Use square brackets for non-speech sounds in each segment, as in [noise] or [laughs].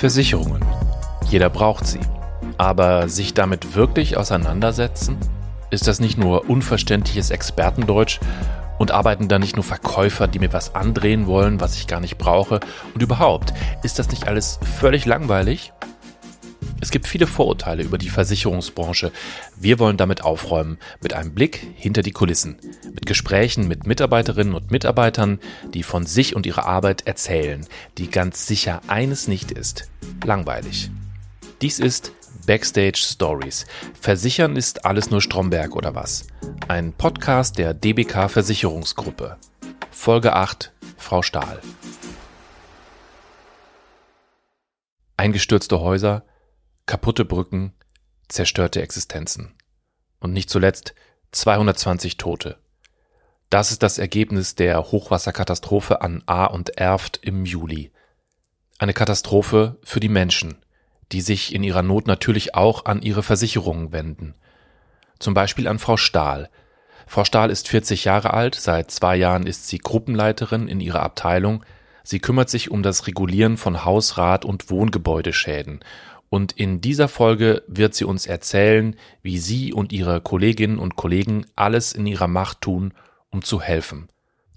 Versicherungen. Jeder braucht sie. Aber sich damit wirklich auseinandersetzen? Ist das nicht nur unverständliches Expertendeutsch und arbeiten da nicht nur Verkäufer, die mir was andrehen wollen, was ich gar nicht brauche? Und überhaupt, ist das nicht alles völlig langweilig? Es gibt viele Vorurteile über die Versicherungsbranche. Wir wollen damit aufräumen, mit einem Blick hinter die Kulissen, mit Gesprächen mit Mitarbeiterinnen und Mitarbeitern, die von sich und ihrer Arbeit erzählen, die ganz sicher eines nicht ist, langweilig. Dies ist Backstage Stories. Versichern ist alles nur Stromberg oder was? Ein Podcast der DBK Versicherungsgruppe. Folge 8, Frau Stahl. Eingestürzte Häuser, kaputte Brücken, zerstörte Existenzen. Und nicht zuletzt 220 Tote. Das ist das Ergebnis der Hochwasserkatastrophe an A und Erft im Juli. Eine Katastrophe für die Menschen, die sich in ihrer Not natürlich auch an ihre Versicherungen wenden. Zum Beispiel an Frau Stahl. Frau Stahl ist 40 Jahre alt, seit zwei Jahren ist sie Gruppenleiterin in ihrer Abteilung. Sie kümmert sich um das Regulieren von Hausrat- und Wohngebäudeschäden und in dieser Folge wird sie uns erzählen, wie sie und ihre Kolleginnen und Kollegen alles in ihrer Macht tun, um zu helfen.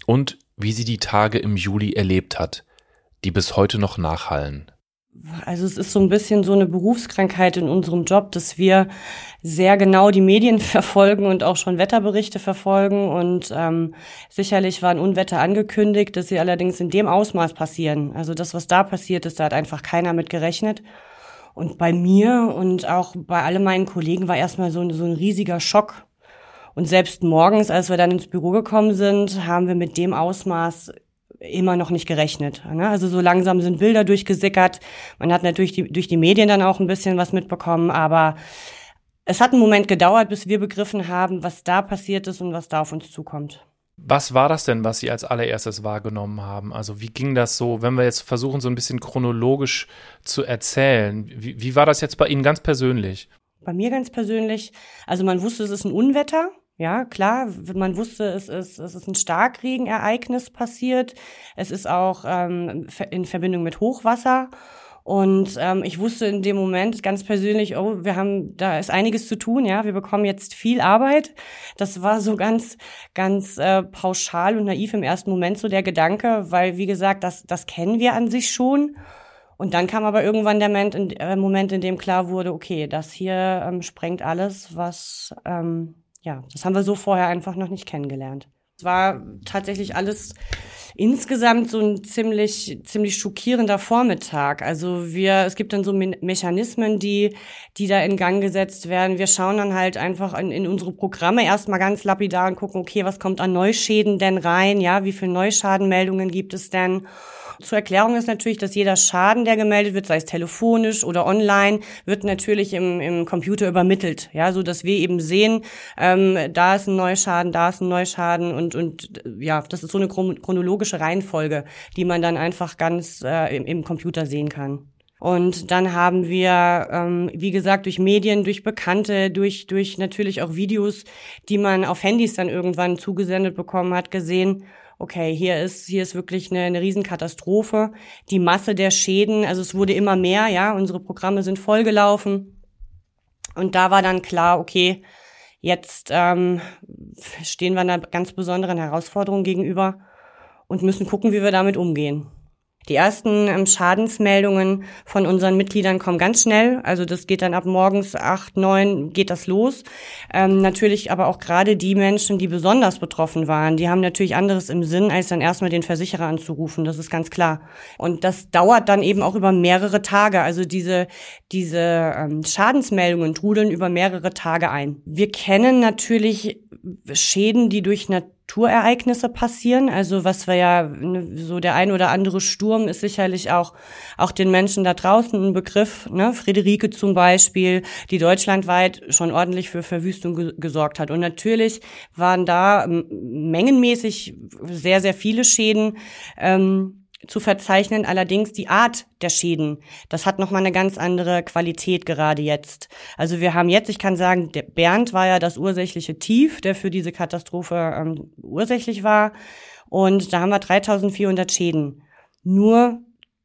Und wie sie die Tage im Juli erlebt hat, die bis heute noch nachhallen. Also es ist so ein bisschen so eine Berufskrankheit in unserem Job, dass wir sehr genau die Medien [laughs] verfolgen und auch schon Wetterberichte verfolgen. Und ähm, sicherlich waren Unwetter angekündigt, dass sie allerdings in dem Ausmaß passieren. Also das, was da passiert ist, da hat einfach keiner mit gerechnet. Und bei mir und auch bei all meinen Kollegen war erstmal so, so ein riesiger Schock. Und selbst morgens, als wir dann ins Büro gekommen sind, haben wir mit dem Ausmaß immer noch nicht gerechnet. Ne? Also so langsam sind Bilder durchgesickert. Man hat natürlich die, durch die Medien dann auch ein bisschen was mitbekommen, aber es hat einen Moment gedauert, bis wir begriffen haben, was da passiert ist und was da auf uns zukommt. Was war das denn, was Sie als allererstes wahrgenommen haben? Also wie ging das so, wenn wir jetzt versuchen, so ein bisschen chronologisch zu erzählen? Wie, wie war das jetzt bei Ihnen ganz persönlich? Bei mir ganz persönlich, also man wusste, es ist ein Unwetter. Ja, klar, man wusste, es ist, es ist ein Starkregenereignis passiert. Es ist auch ähm, in Verbindung mit Hochwasser. Und ähm, ich wusste in dem Moment ganz persönlich, oh, wir haben, da ist einiges zu tun, ja, wir bekommen jetzt viel Arbeit. Das war so ganz, ganz äh, pauschal und naiv im ersten Moment so der Gedanke, weil wie gesagt, das, das kennen wir an sich schon. Und dann kam aber irgendwann der Moment, in, äh, Moment, in dem klar wurde, okay, das hier ähm, sprengt alles, was, ähm, ja, das haben wir so vorher einfach noch nicht kennengelernt. Es war tatsächlich alles insgesamt so ein ziemlich, ziemlich schockierender Vormittag. Also wir, es gibt dann so Me Mechanismen, die, die da in Gang gesetzt werden. Wir schauen dann halt einfach in, in unsere Programme erstmal ganz lapidar und gucken, okay, was kommt an Neuschäden denn rein? Ja, wie viele Neuschadenmeldungen gibt es denn? Zur Erklärung ist natürlich, dass jeder Schaden, der gemeldet wird, sei es telefonisch oder online, wird natürlich im, im Computer übermittelt, ja, so dass wir eben sehen, ähm, da ist ein Neuschaden, da ist ein Neuschaden und und ja, das ist so eine chronologische Reihenfolge, die man dann einfach ganz äh, im, im Computer sehen kann. Und dann haben wir, ähm, wie gesagt, durch Medien, durch Bekannte, durch, durch natürlich auch Videos, die man auf Handys dann irgendwann zugesendet bekommen hat, gesehen, okay, hier ist, hier ist wirklich eine, eine Riesenkatastrophe. Die Masse der Schäden, also es wurde immer mehr, ja, unsere Programme sind vollgelaufen. Und da war dann klar, okay, jetzt ähm, stehen wir einer ganz besonderen Herausforderung gegenüber und müssen gucken, wie wir damit umgehen. Die ersten ähm, Schadensmeldungen von unseren Mitgliedern kommen ganz schnell. Also das geht dann ab morgens acht, neun geht das los. Ähm, natürlich aber auch gerade die Menschen, die besonders betroffen waren, die haben natürlich anderes im Sinn, als dann erstmal den Versicherer anzurufen. Das ist ganz klar. Und das dauert dann eben auch über mehrere Tage. Also diese, diese ähm, Schadensmeldungen trudeln über mehrere Tage ein. Wir kennen natürlich Schäden, die durch Naturereignisse passieren. Also was wir ja, ne, so der ein oder andere Sturm ist sicherlich auch, auch den Menschen da draußen ein Begriff. Ne? Friederike zum Beispiel, die deutschlandweit schon ordentlich für Verwüstung ge gesorgt hat. Und natürlich waren da mengenmäßig sehr, sehr viele Schäden. Ähm, zu verzeichnen, allerdings die Art der Schäden. Das hat nochmal eine ganz andere Qualität gerade jetzt. Also wir haben jetzt, ich kann sagen, der Bernd war ja das ursächliche Tief, der für diese Katastrophe ähm, ursächlich war. Und da haben wir 3400 Schäden. Nur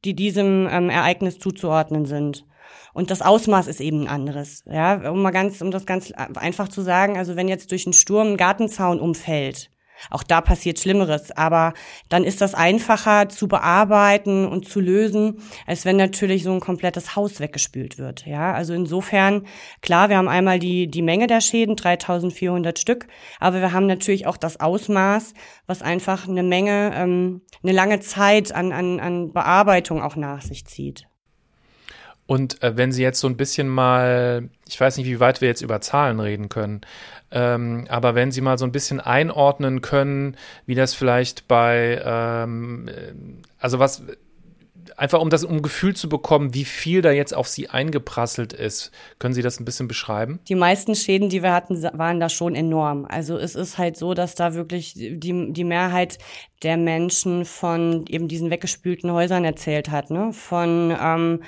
die diesem ähm, Ereignis zuzuordnen sind. Und das Ausmaß ist eben ein anderes. Ja, um mal ganz, um das ganz einfach zu sagen, also wenn jetzt durch einen Sturm ein Gartenzaun umfällt, auch da passiert Schlimmeres, aber dann ist das einfacher zu bearbeiten und zu lösen, als wenn natürlich so ein komplettes Haus weggespült wird. Ja, also insofern, klar, wir haben einmal die, die Menge der Schäden, 3400 Stück, aber wir haben natürlich auch das Ausmaß, was einfach eine Menge, ähm, eine lange Zeit an, an, an Bearbeitung auch nach sich zieht. Und äh, wenn Sie jetzt so ein bisschen mal, ich weiß nicht, wie weit wir jetzt über Zahlen reden können, ähm, aber wenn Sie mal so ein bisschen einordnen können, wie das vielleicht bei, ähm, äh, also was, einfach um das um Gefühl zu bekommen, wie viel da jetzt auf Sie eingeprasselt ist. Können Sie das ein bisschen beschreiben? Die meisten Schäden, die wir hatten, waren da schon enorm. Also es ist halt so, dass da wirklich die, die Mehrheit der Menschen von eben diesen weggespülten Häusern erzählt hat, ne? von ähm,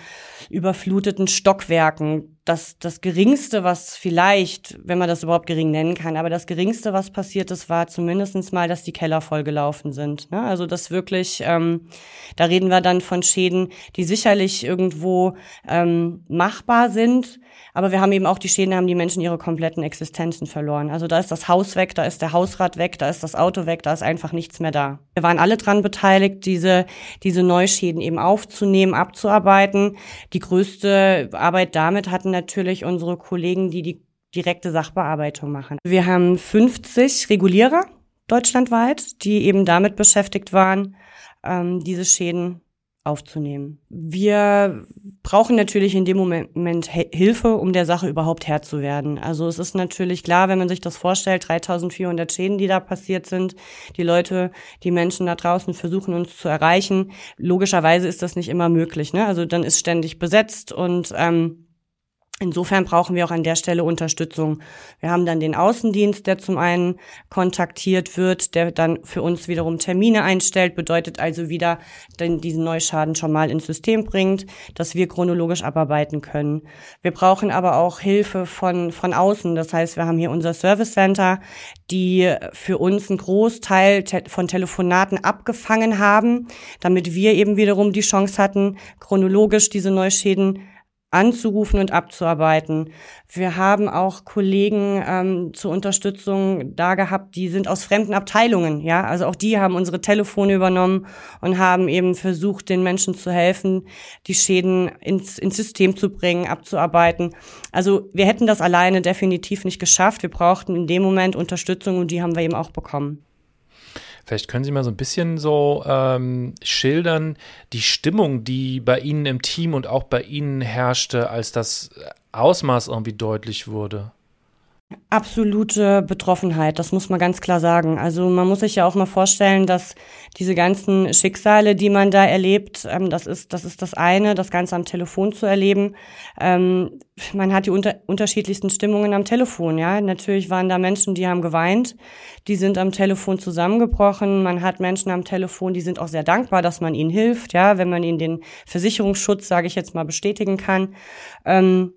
überfluteten Stockwerken. Das, das Geringste, was vielleicht, wenn man das überhaupt gering nennen kann, aber das Geringste, was passiert ist, war zumindestens mal, dass die Keller vollgelaufen sind. Ne? Also das wirklich, ähm, da reden wir dann von Schäden, die sicherlich irgendwo ähm, machbar sind, aber wir haben eben auch die Schäden, da haben die Menschen ihre kompletten Existenzen verloren. Also da ist das Haus weg, da ist der Hausrat weg, da ist das Auto weg, da ist einfach nichts mehr da. Wir waren alle dran beteiligt, diese, diese Neuschäden eben aufzunehmen, abzuarbeiten. Die größte Arbeit damit hatten natürlich unsere Kollegen, die die direkte Sachbearbeitung machen. Wir haben 50 Regulierer deutschlandweit, die eben damit beschäftigt waren, ähm, diese Schäden aufzunehmen. Wir brauchen natürlich in dem Moment Hilfe, um der Sache überhaupt Herr zu werden. Also es ist natürlich klar, wenn man sich das vorstellt, 3400 Schäden, die da passiert sind, die Leute, die Menschen da draußen versuchen uns zu erreichen. Logischerweise ist das nicht immer möglich. Ne? Also dann ist ständig besetzt und ähm, Insofern brauchen wir auch an der Stelle Unterstützung. Wir haben dann den Außendienst, der zum einen kontaktiert wird, der dann für uns wiederum Termine einstellt, bedeutet also wieder den, diesen Neuschaden schon mal ins System bringt, dass wir chronologisch abarbeiten können. Wir brauchen aber auch Hilfe von, von außen. Das heißt, wir haben hier unser Service Center, die für uns einen Großteil von Telefonaten abgefangen haben, damit wir eben wiederum die Chance hatten, chronologisch diese Neuschäden anzurufen und abzuarbeiten. Wir haben auch Kollegen ähm, zur Unterstützung da gehabt, die sind aus fremden Abteilungen, ja, also auch die haben unsere Telefone übernommen und haben eben versucht, den Menschen zu helfen, die Schäden ins, ins System zu bringen, abzuarbeiten. Also wir hätten das alleine definitiv nicht geschafft. Wir brauchten in dem Moment Unterstützung und die haben wir eben auch bekommen. Vielleicht können Sie mal so ein bisschen so ähm, schildern, die Stimmung, die bei Ihnen im Team und auch bei Ihnen herrschte, als das Ausmaß irgendwie deutlich wurde. Absolute Betroffenheit, das muss man ganz klar sagen. Also man muss sich ja auch mal vorstellen, dass diese ganzen Schicksale, die man da erlebt, ähm, das ist das ist das eine, das Ganze am Telefon zu erleben. Ähm, man hat die unter unterschiedlichsten Stimmungen am Telefon. Ja, natürlich waren da Menschen, die haben geweint, die sind am Telefon zusammengebrochen. Man hat Menschen am Telefon, die sind auch sehr dankbar, dass man ihnen hilft. Ja, wenn man ihnen den Versicherungsschutz, sage ich jetzt mal, bestätigen kann. Ähm,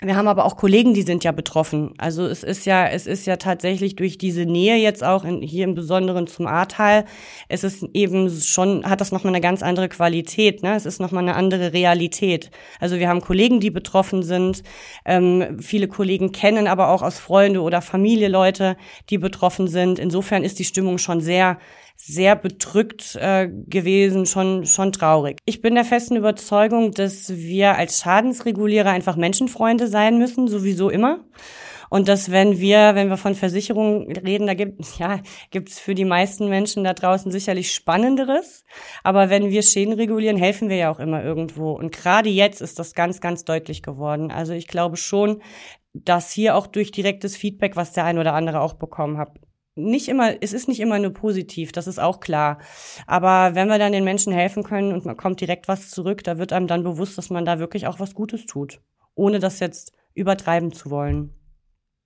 wir haben aber auch Kollegen, die sind ja betroffen. Also es ist ja, es ist ja tatsächlich durch diese Nähe jetzt auch in, hier im Besonderen zum Ahrtal, es ist eben schon, hat das nochmal eine ganz andere Qualität, ne? Es ist nochmal eine andere Realität. Also wir haben Kollegen, die betroffen sind. Ähm, viele Kollegen kennen aber auch aus Freunde oder Familie Leute, die betroffen sind. Insofern ist die Stimmung schon sehr, sehr bedrückt äh, gewesen, schon, schon traurig. Ich bin der festen Überzeugung, dass wir als Schadensregulierer einfach Menschenfreunde sein müssen, sowieso immer. Und dass wenn wir, wenn wir von Versicherungen reden, da gibt [laughs] ja gibt's für die meisten Menschen da draußen sicherlich Spannenderes. Aber wenn wir Schäden regulieren, helfen wir ja auch immer irgendwo. Und gerade jetzt ist das ganz, ganz deutlich geworden. Also ich glaube schon, dass hier auch durch direktes Feedback, was der ein oder andere auch bekommen hat, nicht immer, es ist nicht immer nur positiv, das ist auch klar. Aber wenn wir dann den Menschen helfen können und man kommt direkt was zurück, da wird einem dann bewusst, dass man da wirklich auch was Gutes tut, ohne das jetzt übertreiben zu wollen.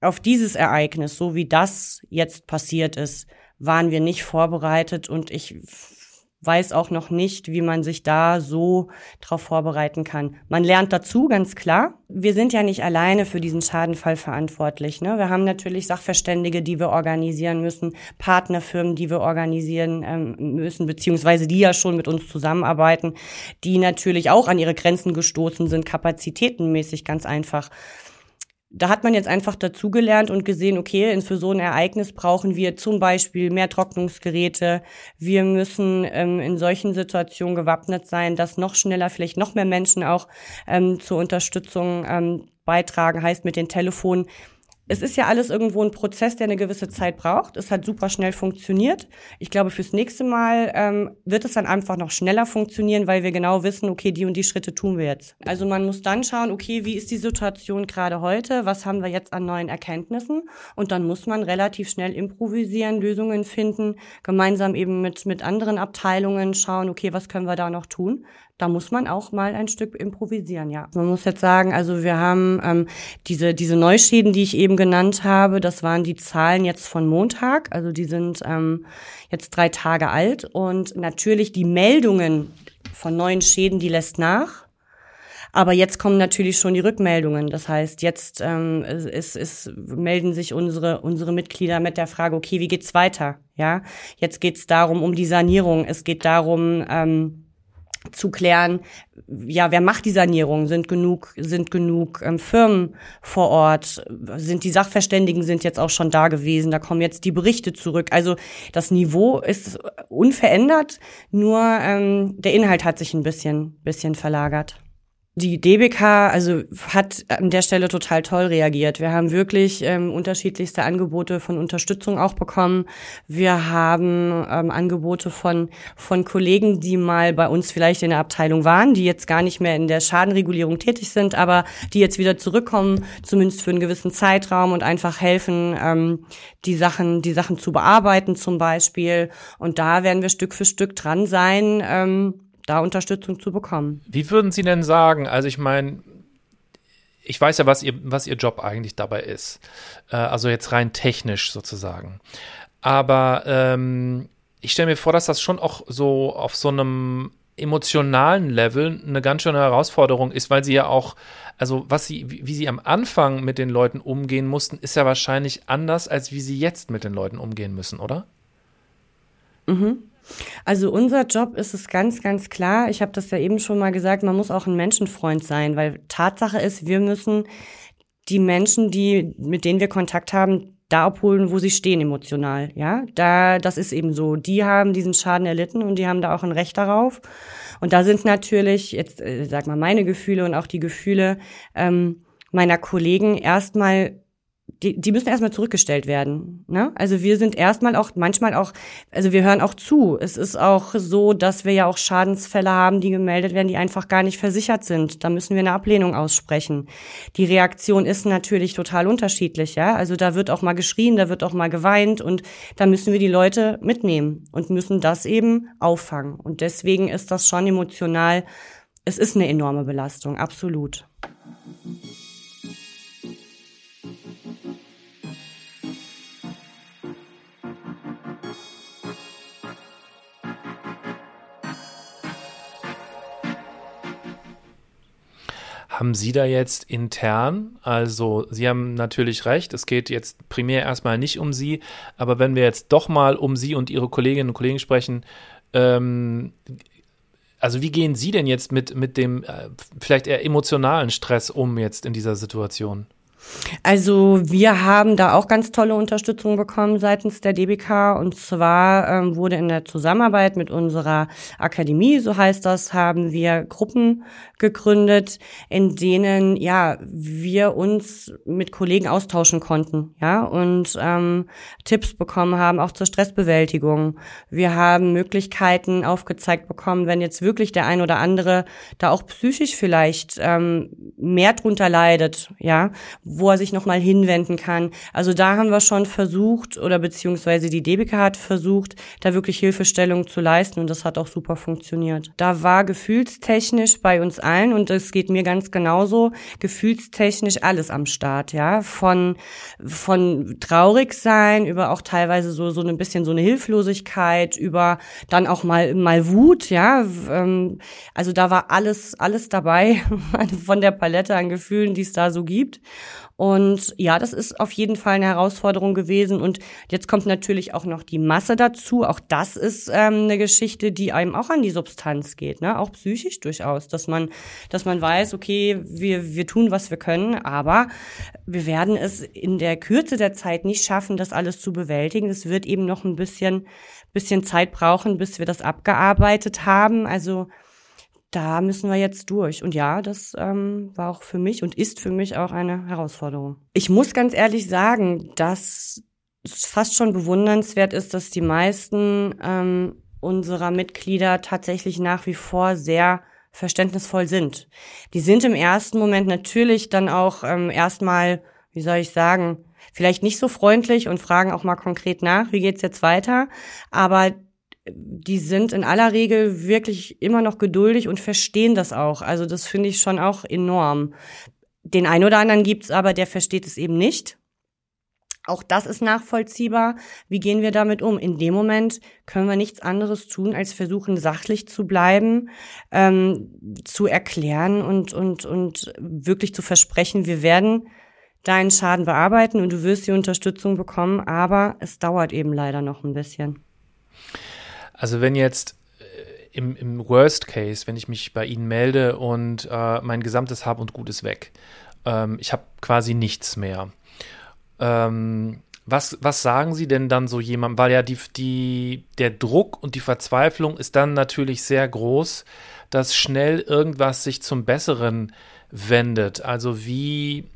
Auf dieses Ereignis, so wie das jetzt passiert ist, waren wir nicht vorbereitet und ich weiß auch noch nicht, wie man sich da so drauf vorbereiten kann. Man lernt dazu, ganz klar. Wir sind ja nicht alleine für diesen Schadenfall verantwortlich. Ne? Wir haben natürlich Sachverständige, die wir organisieren müssen, Partnerfirmen, die wir organisieren ähm, müssen, beziehungsweise die ja schon mit uns zusammenarbeiten, die natürlich auch an ihre Grenzen gestoßen sind, kapazitätenmäßig ganz einfach da hat man jetzt einfach dazugelernt und gesehen, okay, für so ein Ereignis brauchen wir zum Beispiel mehr Trocknungsgeräte. Wir müssen ähm, in solchen Situationen gewappnet sein, dass noch schneller vielleicht noch mehr Menschen auch ähm, zur Unterstützung ähm, beitragen. Heißt mit den Telefonen es ist ja alles irgendwo ein Prozess, der eine gewisse Zeit braucht. Es hat super schnell funktioniert. Ich glaube, fürs nächste Mal ähm, wird es dann einfach noch schneller funktionieren, weil wir genau wissen, okay, die und die Schritte tun wir jetzt. Also man muss dann schauen, okay, wie ist die Situation gerade heute? Was haben wir jetzt an neuen Erkenntnissen? Und dann muss man relativ schnell improvisieren, Lösungen finden, gemeinsam eben mit, mit anderen Abteilungen schauen, okay, was können wir da noch tun? Da muss man auch mal ein Stück improvisieren, ja. Man muss jetzt sagen, also wir haben ähm, diese, diese Neuschäden, die ich eben genannt habe, das waren die Zahlen jetzt von Montag, also die sind ähm, jetzt drei Tage alt und natürlich die Meldungen von neuen Schäden, die lässt nach. Aber jetzt kommen natürlich schon die Rückmeldungen. Das heißt, jetzt ähm, es, es melden sich unsere, unsere Mitglieder mit der Frage, okay, wie geht's weiter? Ja, jetzt geht's darum, um die Sanierung. Es geht darum, ähm, zu klären, ja, wer macht die Sanierung? Sind genug, sind genug ähm, Firmen vor Ort? Sind die Sachverständigen sind jetzt auch schon da gewesen? Da kommen jetzt die Berichte zurück. Also das Niveau ist unverändert, nur ähm, der Inhalt hat sich ein bisschen, bisschen verlagert. Die DBK also hat an der Stelle total toll reagiert. Wir haben wirklich ähm, unterschiedlichste Angebote von Unterstützung auch bekommen. Wir haben ähm, Angebote von von Kollegen, die mal bei uns vielleicht in der Abteilung waren, die jetzt gar nicht mehr in der Schadenregulierung tätig sind, aber die jetzt wieder zurückkommen, zumindest für einen gewissen Zeitraum und einfach helfen, ähm, die Sachen die Sachen zu bearbeiten zum Beispiel. Und da werden wir Stück für Stück dran sein. Ähm, da Unterstützung zu bekommen. Wie würden Sie denn sagen, also ich meine, ich weiß ja, was ihr, was ihr Job eigentlich dabei ist. Äh, also jetzt rein technisch sozusagen. Aber ähm, ich stelle mir vor, dass das schon auch so auf so einem emotionalen Level eine ganz schöne Herausforderung ist, weil sie ja auch, also was sie, wie sie am Anfang mit den Leuten umgehen mussten, ist ja wahrscheinlich anders, als wie sie jetzt mit den Leuten umgehen müssen, oder? Mhm. Also unser Job ist es ganz, ganz klar. Ich habe das ja eben schon mal gesagt, man muss auch ein Menschenfreund sein, weil Tatsache ist, wir müssen die Menschen, die, mit denen wir Kontakt haben, da abholen, wo sie stehen emotional. Ja, da, das ist eben so. Die haben diesen Schaden erlitten und die haben da auch ein Recht darauf. Und da sind natürlich jetzt, äh, sag mal, meine Gefühle und auch die Gefühle ähm, meiner Kollegen erstmal die, die müssen erstmal zurückgestellt werden. Ne? Also wir sind erstmal auch manchmal auch, also wir hören auch zu. Es ist auch so, dass wir ja auch Schadensfälle haben, die gemeldet werden, die einfach gar nicht versichert sind. Da müssen wir eine Ablehnung aussprechen. Die Reaktion ist natürlich total unterschiedlich, ja. Also da wird auch mal geschrien, da wird auch mal geweint und da müssen wir die Leute mitnehmen und müssen das eben auffangen. Und deswegen ist das schon emotional. Es ist eine enorme Belastung, absolut. Haben Sie da jetzt intern, also Sie haben natürlich recht, es geht jetzt primär erstmal nicht um Sie, aber wenn wir jetzt doch mal um Sie und Ihre Kolleginnen und Kollegen sprechen, ähm, also wie gehen Sie denn jetzt mit, mit dem äh, vielleicht eher emotionalen Stress um jetzt in dieser Situation? Also wir haben da auch ganz tolle Unterstützung bekommen seitens der DBK und zwar ähm, wurde in der Zusammenarbeit mit unserer Akademie, so heißt das, haben wir Gruppen gegründet, in denen ja wir uns mit Kollegen austauschen konnten, ja und ähm, Tipps bekommen haben auch zur Stressbewältigung. Wir haben Möglichkeiten aufgezeigt bekommen, wenn jetzt wirklich der ein oder andere da auch psychisch vielleicht ähm, mehr drunter leidet, ja wo er sich nochmal hinwenden kann. Also da haben wir schon versucht, oder beziehungsweise die DBK hat versucht, da wirklich Hilfestellung zu leisten und das hat auch super funktioniert. Da war gefühlstechnisch bei uns allen, und das geht mir ganz genauso, gefühlstechnisch alles am Start, ja. Von, von traurig sein, über auch teilweise so, so ein bisschen so eine Hilflosigkeit, über dann auch mal, mal Wut, ja. Ähm, also da war alles, alles dabei [laughs] von der Palette an Gefühlen, die es da so gibt. Und ja, das ist auf jeden Fall eine Herausforderung gewesen. Und jetzt kommt natürlich auch noch die Masse dazu. Auch das ist ähm, eine Geschichte, die einem auch an die Substanz geht, ne? Auch psychisch durchaus, dass man, dass man weiß, okay, wir, wir tun, was wir können, aber wir werden es in der Kürze der Zeit nicht schaffen, das alles zu bewältigen. Es wird eben noch ein bisschen, bisschen Zeit brauchen, bis wir das abgearbeitet haben. Also da müssen wir jetzt durch. Und ja, das ähm, war auch für mich und ist für mich auch eine Herausforderung. Ich muss ganz ehrlich sagen, dass es fast schon bewundernswert ist, dass die meisten ähm, unserer Mitglieder tatsächlich nach wie vor sehr verständnisvoll sind. Die sind im ersten Moment natürlich dann auch ähm, erstmal, wie soll ich sagen, vielleicht nicht so freundlich und fragen auch mal konkret nach, wie geht's jetzt weiter, aber die sind in aller Regel wirklich immer noch geduldig und verstehen das auch. Also das finde ich schon auch enorm. Den einen oder anderen gibt's aber, der versteht es eben nicht. Auch das ist nachvollziehbar. Wie gehen wir damit um? In dem Moment können wir nichts anderes tun, als versuchen, sachlich zu bleiben, ähm, zu erklären und, und, und wirklich zu versprechen, wir werden deinen Schaden bearbeiten und du wirst die Unterstützung bekommen, aber es dauert eben leider noch ein bisschen. Also wenn jetzt äh, im, im Worst Case, wenn ich mich bei Ihnen melde und äh, mein gesamtes Hab und Gut ist weg, ähm, ich habe quasi nichts mehr. Ähm, was, was sagen Sie denn dann so jemandem? Weil ja die, die, der Druck und die Verzweiflung ist dann natürlich sehr groß, dass schnell irgendwas sich zum Besseren wendet. Also wie,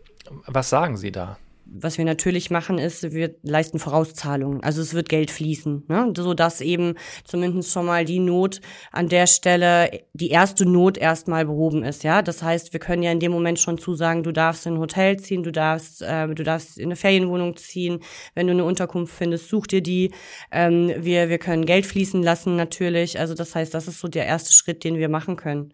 was sagen Sie da? Was wir natürlich machen, ist, wir leisten Vorauszahlungen. Also es wird Geld fließen, ne? so dass eben zumindest schon mal die Not an der Stelle, die erste Not erstmal behoben ist. Ja, das heißt, wir können ja in dem Moment schon zusagen, du darfst in ein Hotel ziehen, du darfst, äh, du darfst in eine Ferienwohnung ziehen. Wenn du eine Unterkunft findest, such dir die. Ähm, wir wir können Geld fließen lassen natürlich. Also das heißt, das ist so der erste Schritt, den wir machen können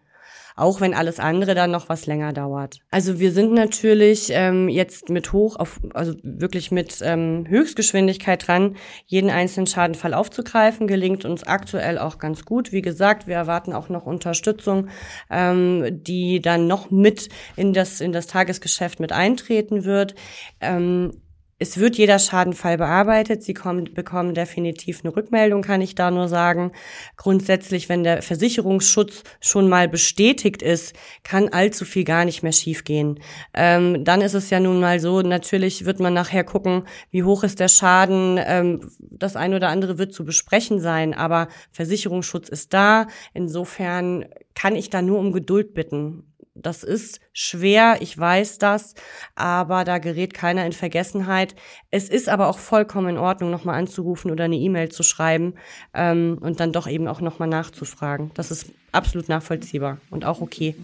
auch wenn alles andere dann noch was länger dauert. Also wir sind natürlich ähm, jetzt mit hoch auf, also wirklich mit ähm, Höchstgeschwindigkeit dran, jeden einzelnen Schadenfall aufzugreifen, gelingt uns aktuell auch ganz gut. Wie gesagt, wir erwarten auch noch Unterstützung, ähm, die dann noch mit in das in das Tagesgeschäft mit eintreten wird. Ähm, es wird jeder Schadenfall bearbeitet. Sie kommen, bekommen definitiv eine Rückmeldung, kann ich da nur sagen. Grundsätzlich, wenn der Versicherungsschutz schon mal bestätigt ist, kann allzu viel gar nicht mehr schiefgehen. Ähm, dann ist es ja nun mal so, natürlich wird man nachher gucken, wie hoch ist der Schaden. Ähm, das eine oder andere wird zu besprechen sein, aber Versicherungsschutz ist da. Insofern kann ich da nur um Geduld bitten. Das ist schwer, ich weiß das, aber da gerät keiner in Vergessenheit. Es ist aber auch vollkommen in Ordnung, nochmal anzurufen oder eine E-Mail zu schreiben ähm, und dann doch eben auch nochmal nachzufragen. Das ist absolut nachvollziehbar und auch okay.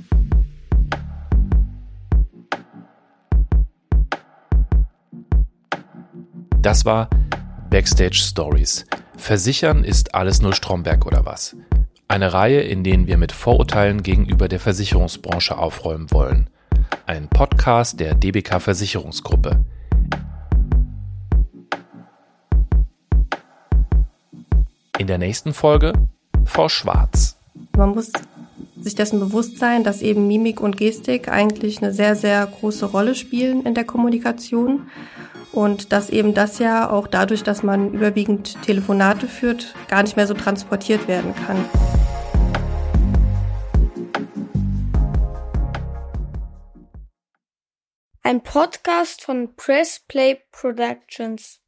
Das war Backstage Stories. Versichern ist alles nur Stromberg oder was? Eine Reihe, in denen wir mit Vorurteilen gegenüber der Versicherungsbranche aufräumen wollen. Ein Podcast der DBK Versicherungsgruppe. In der nächsten Folge Frau Schwarz. Man muss sich dessen bewusst sein, dass eben Mimik und Gestik eigentlich eine sehr, sehr große Rolle spielen in der Kommunikation und dass eben das ja auch dadurch, dass man überwiegend Telefonate führt, gar nicht mehr so transportiert werden kann. Ein Podcast von Press Play Productions.